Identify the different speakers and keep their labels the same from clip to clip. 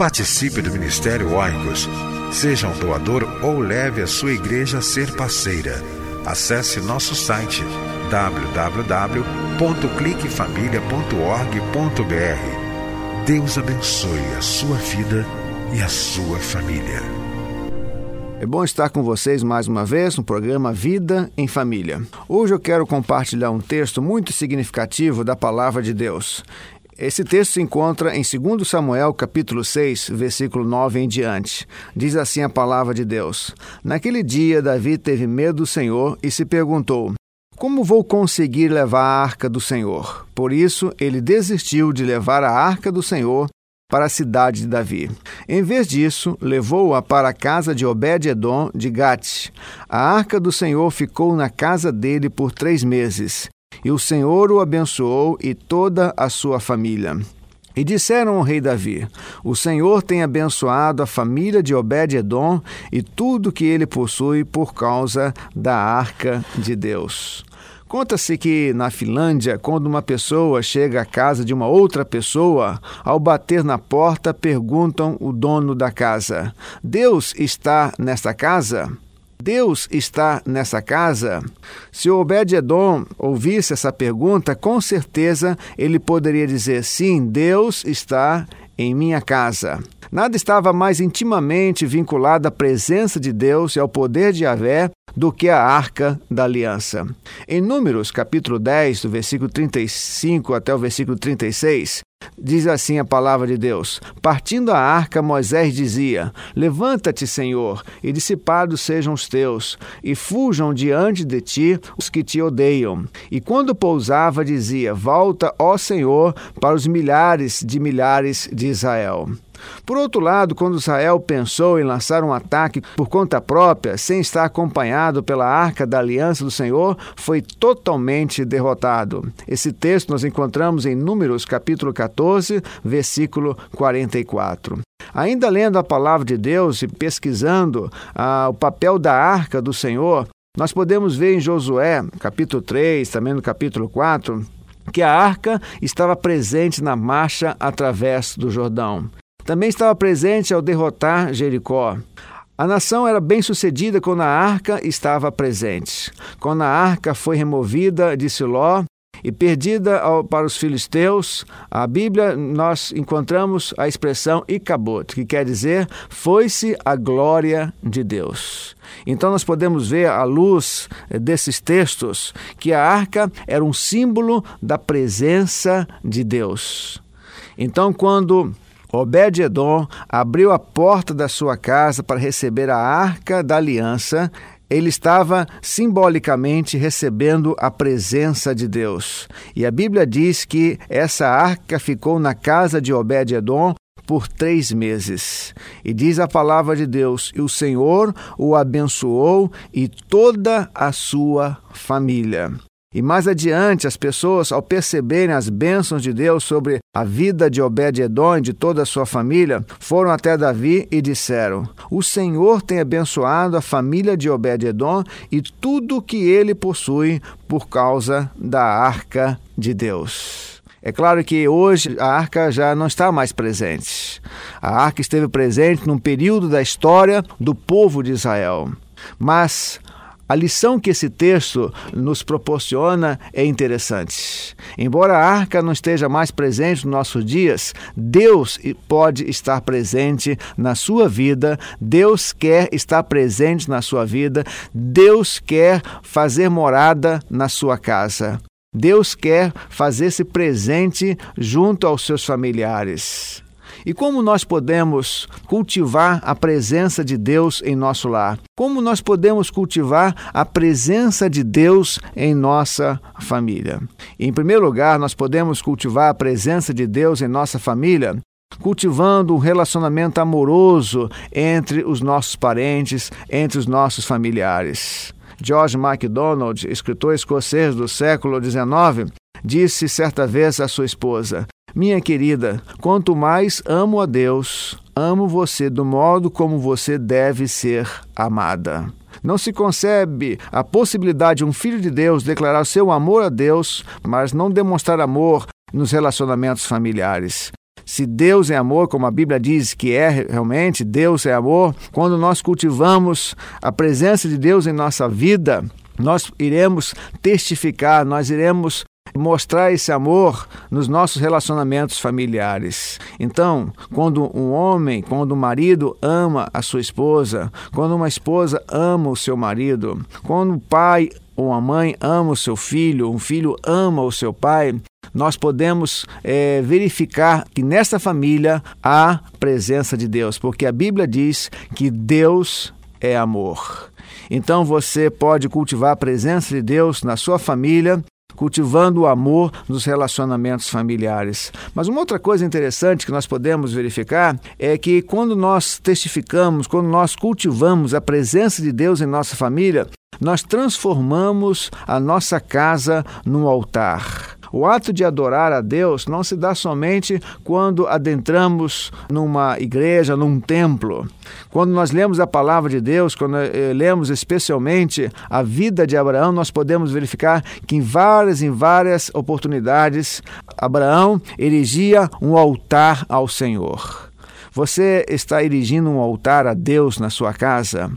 Speaker 1: Participe do Ministério Oicos. Seja um doador ou leve a sua igreja a ser parceira. Acesse nosso site www.cliquefamilia.org.br. Deus abençoe a sua vida e a sua família.
Speaker 2: É bom estar com vocês mais uma vez no programa Vida em Família. Hoje eu quero compartilhar um texto muito significativo da palavra de Deus. Esse texto se encontra em 2 Samuel, capítulo 6, versículo 9 em diante. Diz assim a palavra de Deus: Naquele dia, Davi teve medo do Senhor e se perguntou: Como vou conseguir levar a arca do Senhor? Por isso, ele desistiu de levar a arca do Senhor para a cidade de Davi. Em vez disso, levou-a para a casa de Obed-Edom de Gate. A arca do Senhor ficou na casa dele por três meses. E o Senhor o abençoou e toda a sua família. E disseram ao rei Davi: O Senhor tem abençoado a família de Obed-Edom e tudo que ele possui por causa da arca de Deus. Conta-se que na Finlândia, quando uma pessoa chega à casa de uma outra pessoa, ao bater na porta, perguntam o dono da casa: Deus está nesta casa? Deus está nessa casa? Se Obed-Edom ouvisse essa pergunta, com certeza ele poderia dizer: sim, Deus está em minha casa. Nada estava mais intimamente vinculado à presença de Deus e ao poder de Yahvé do que a arca da aliança. Em Números, capítulo 10, do versículo 35 até o versículo 36, Diz assim a palavra de Deus: Partindo a arca, Moisés dizia: Levanta-te, Senhor, e dissipados sejam os teus, e fujam diante de ti os que te odeiam. E quando pousava, dizia: Volta, ó Senhor, para os milhares de milhares de Israel. Por outro lado, quando Israel pensou em lançar um ataque por conta própria, sem estar acompanhado pela arca da aliança do Senhor, foi totalmente derrotado. Esse texto nós encontramos em Números capítulo 14, versículo 44. Ainda lendo a palavra de Deus e pesquisando ah, o papel da arca do Senhor, nós podemos ver em Josué, capítulo 3, também no capítulo 4, que a arca estava presente na marcha através do Jordão. Também estava presente ao derrotar Jericó. A nação era bem sucedida quando a arca estava presente. Quando a arca foi removida de Siló e perdida ao, para os filisteus, a Bíblia nós encontramos a expressão Icabot, que quer dizer foi-se a glória de Deus. Então nós podemos ver à luz desses textos que a arca era um símbolo da presença de Deus. Então quando Obed-Edom abriu a porta da sua casa para receber a arca da aliança. Ele estava simbolicamente recebendo a presença de Deus. E a Bíblia diz que essa arca ficou na casa de Obed-Edom por três meses. E diz a palavra de Deus: e o Senhor o abençoou e toda a sua família. E mais adiante, as pessoas, ao perceberem as bênçãos de Deus sobre a vida de Obed-Edom e de toda a sua família, foram até Davi e disseram: O Senhor tem abençoado a família de Obed-Edom e tudo o que ele possui por causa da arca de Deus. É claro que hoje a arca já não está mais presente. A arca esteve presente num período da história do povo de Israel. Mas a lição que esse texto nos proporciona é interessante. Embora a arca não esteja mais presente nos nossos dias, Deus pode estar presente na sua vida, Deus quer estar presente na sua vida, Deus quer fazer morada na sua casa. Deus quer fazer-se presente junto aos seus familiares. E como nós podemos cultivar a presença de Deus em nosso lar? Como nós podemos cultivar a presença de Deus em nossa família? Em primeiro lugar, nós podemos cultivar a presença de Deus em nossa família cultivando um relacionamento amoroso entre os nossos parentes, entre os nossos familiares. George MacDonald, escritor escocês do século XIX, disse certa vez à sua esposa: minha querida, quanto mais amo a Deus, amo você do modo como você deve ser amada. Não se concebe a possibilidade de um filho de Deus declarar seu amor a Deus, mas não demonstrar amor nos relacionamentos familiares. Se Deus é amor, como a Bíblia diz que é realmente, Deus é amor, quando nós cultivamos a presença de Deus em nossa vida, nós iremos testificar, nós iremos mostrar esse amor nos nossos relacionamentos familiares. Então, quando um homem, quando um marido ama a sua esposa, quando uma esposa ama o seu marido, quando um pai ou uma mãe ama o seu filho, um filho ama o seu pai, nós podemos é, verificar que nessa família há presença de Deus, porque a Bíblia diz que Deus é amor. Então você pode cultivar a presença de Deus na sua família cultivando o amor nos relacionamentos familiares. Mas uma outra coisa interessante que nós podemos verificar é que quando nós testificamos, quando nós cultivamos a presença de Deus em nossa família, nós transformamos a nossa casa num altar. O ato de adorar a Deus não se dá somente quando adentramos numa igreja, num templo. Quando nós lemos a palavra de Deus, quando eh, lemos especialmente a vida de Abraão, nós podemos verificar que em várias em várias oportunidades Abraão erigia um altar ao Senhor. Você está erigindo um altar a Deus na sua casa?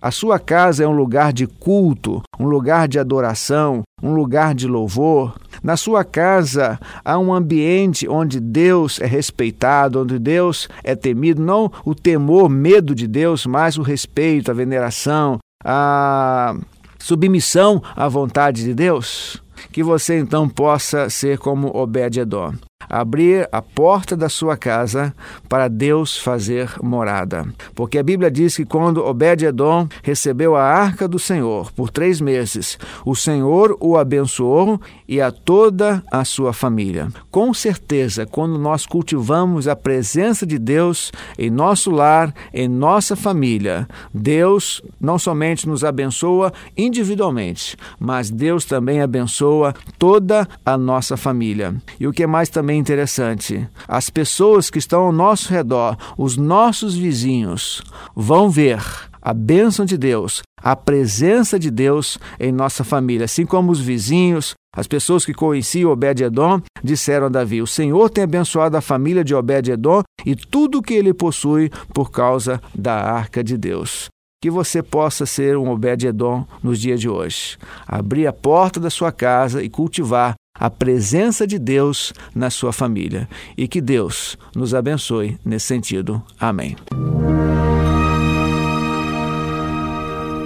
Speaker 2: A sua casa é um lugar de culto, um lugar de adoração, um lugar de louvor. Na sua casa há um ambiente onde Deus é respeitado, onde Deus é temido, não o temor, medo de Deus, mas o respeito, a veneração, a submissão à vontade de Deus. Que você então possa ser como Obed-Edom abrir a porta da sua casa para Deus fazer morada. Porque a Bíblia diz que quando Obed-Edom recebeu a arca do Senhor por três meses, o Senhor o abençoou e a toda a sua família. Com certeza, quando nós cultivamos a presença de Deus em nosso lar, em nossa família, Deus não somente nos abençoa individualmente, mas Deus também abençoa toda a nossa família. E o que mais também interessante. As pessoas que estão ao nosso redor, os nossos vizinhos, vão ver a bênção de Deus, a presença de Deus em nossa família, assim como os vizinhos, as pessoas que conheciam Obed-Edom disseram a Davi: O Senhor tem abençoado a família de Obed-Edom e tudo o que ele possui por causa da arca de Deus. Que você possa ser um Obed-Edom nos dias de hoje. Abrir a porta da sua casa e cultivar a presença de Deus na sua família. E que Deus nos abençoe nesse sentido. Amém.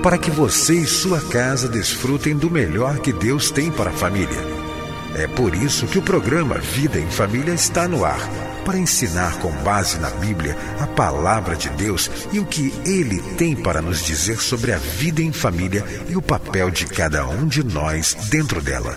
Speaker 1: Para que você e sua casa desfrutem do melhor que Deus tem para a família. É por isso que o programa Vida em Família está no ar para ensinar com base na Bíblia a palavra de Deus e o que ele tem para nos dizer sobre a vida em família e o papel de cada um de nós dentro dela.